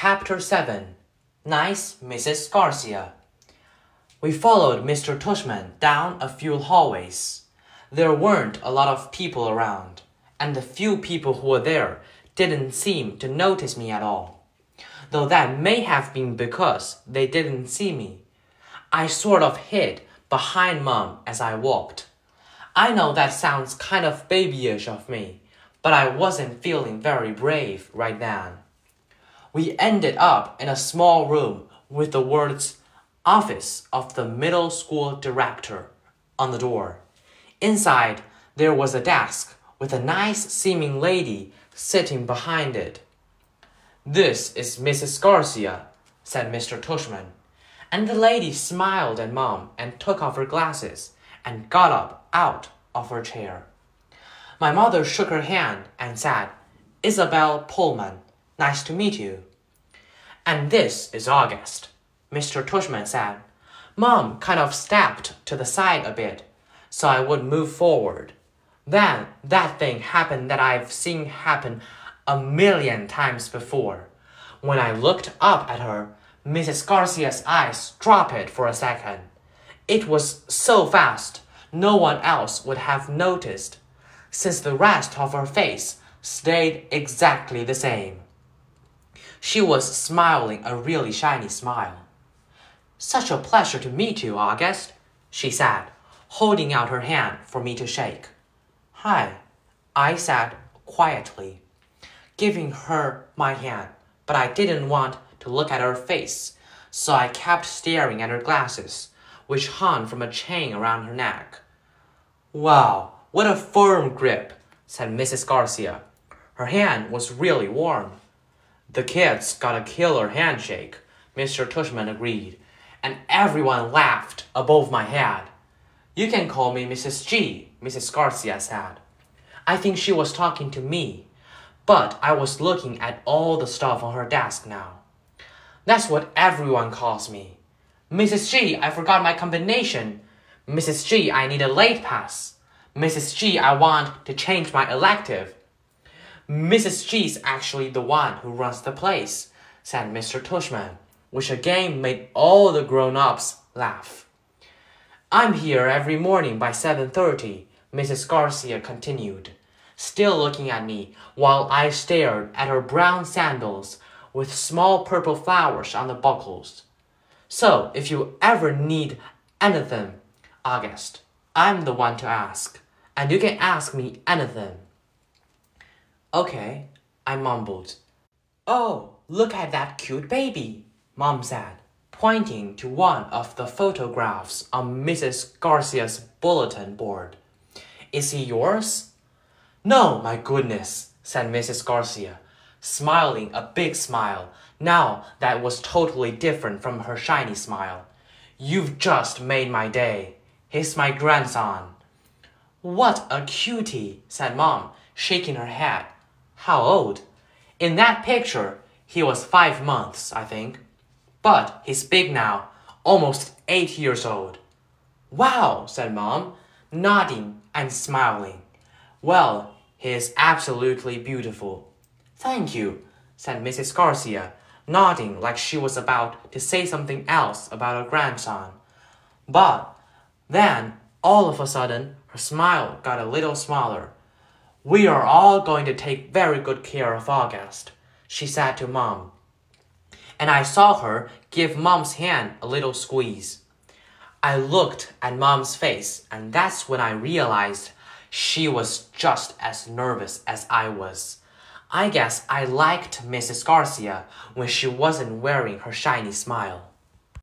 Chapter 7 Nice Mrs. Garcia. We followed Mr. Tushman down a few hallways. There weren't a lot of people around, and the few people who were there didn't seem to notice me at all. Though that may have been because they didn't see me. I sort of hid behind Mom as I walked. I know that sounds kind of babyish of me, but I wasn't feeling very brave right then. We ended up in a small room with the words Office of the Middle School Director on the door. Inside, there was a desk with a nice seeming lady sitting behind it. This is Mrs. Garcia, said Mr. Tushman. And the lady smiled at Mom and took off her glasses and got up out of her chair. My mother shook her hand and said, Isabel Pullman, nice to meet you. And this is August, Mr. Tushman said. Mom kind of stepped to the side a bit so I would move forward. Then that thing happened that I've seen happen a million times before. When I looked up at her, Mrs. Garcia's eyes dropped for a second. It was so fast, no one else would have noticed, since the rest of her face stayed exactly the same. She was smiling a really shiny smile. Such a pleasure to meet you, August, she said, holding out her hand for me to shake. Hi, I said quietly, giving her my hand, but I didn't want to look at her face, so I kept staring at her glasses, which hung from a chain around her neck. Wow, what a firm grip, said Mrs. Garcia. Her hand was really warm. The kids got a killer handshake, Mr. Tushman agreed, and everyone laughed above my head. You can call me Mrs. G, Mrs. Garcia said. I think she was talking to me, but I was looking at all the stuff on her desk now. That's what everyone calls me. Mrs. G, I forgot my combination. Mrs. G, I need a late pass. Mrs. G, I want to change my elective. Mrs. G's actually the one who runs the place, said Mr. Tushman, which again made all the grown-ups laugh. I'm here every morning by 7.30, Mrs. Garcia continued, still looking at me while I stared at her brown sandals with small purple flowers on the buckles. So, if you ever need anything, August, I'm the one to ask, and you can ask me anything. Okay, I mumbled. Oh, look at that cute baby, Mom said, pointing to one of the photographs on Mrs. Garcia's bulletin board. Is he yours? No, my goodness, said Mrs. Garcia, smiling a big smile, now that was totally different from her shiny smile. You've just made my day. He's my grandson. What a cutie, said Mom, shaking her head. How old? In that picture, he was five months, I think. But he's big now, almost eight years old. Wow, said Mom, nodding and smiling. Well, he is absolutely beautiful. Thank you, said Mrs. Garcia, nodding like she was about to say something else about her grandson. But then, all of a sudden, her smile got a little smaller. We are all going to take very good care of August, she said to Mom. And I saw her give Mom's hand a little squeeze. I looked at Mom's face, and that's when I realized she was just as nervous as I was. I guess I liked Mrs. Garcia when she wasn't wearing her shiny smile.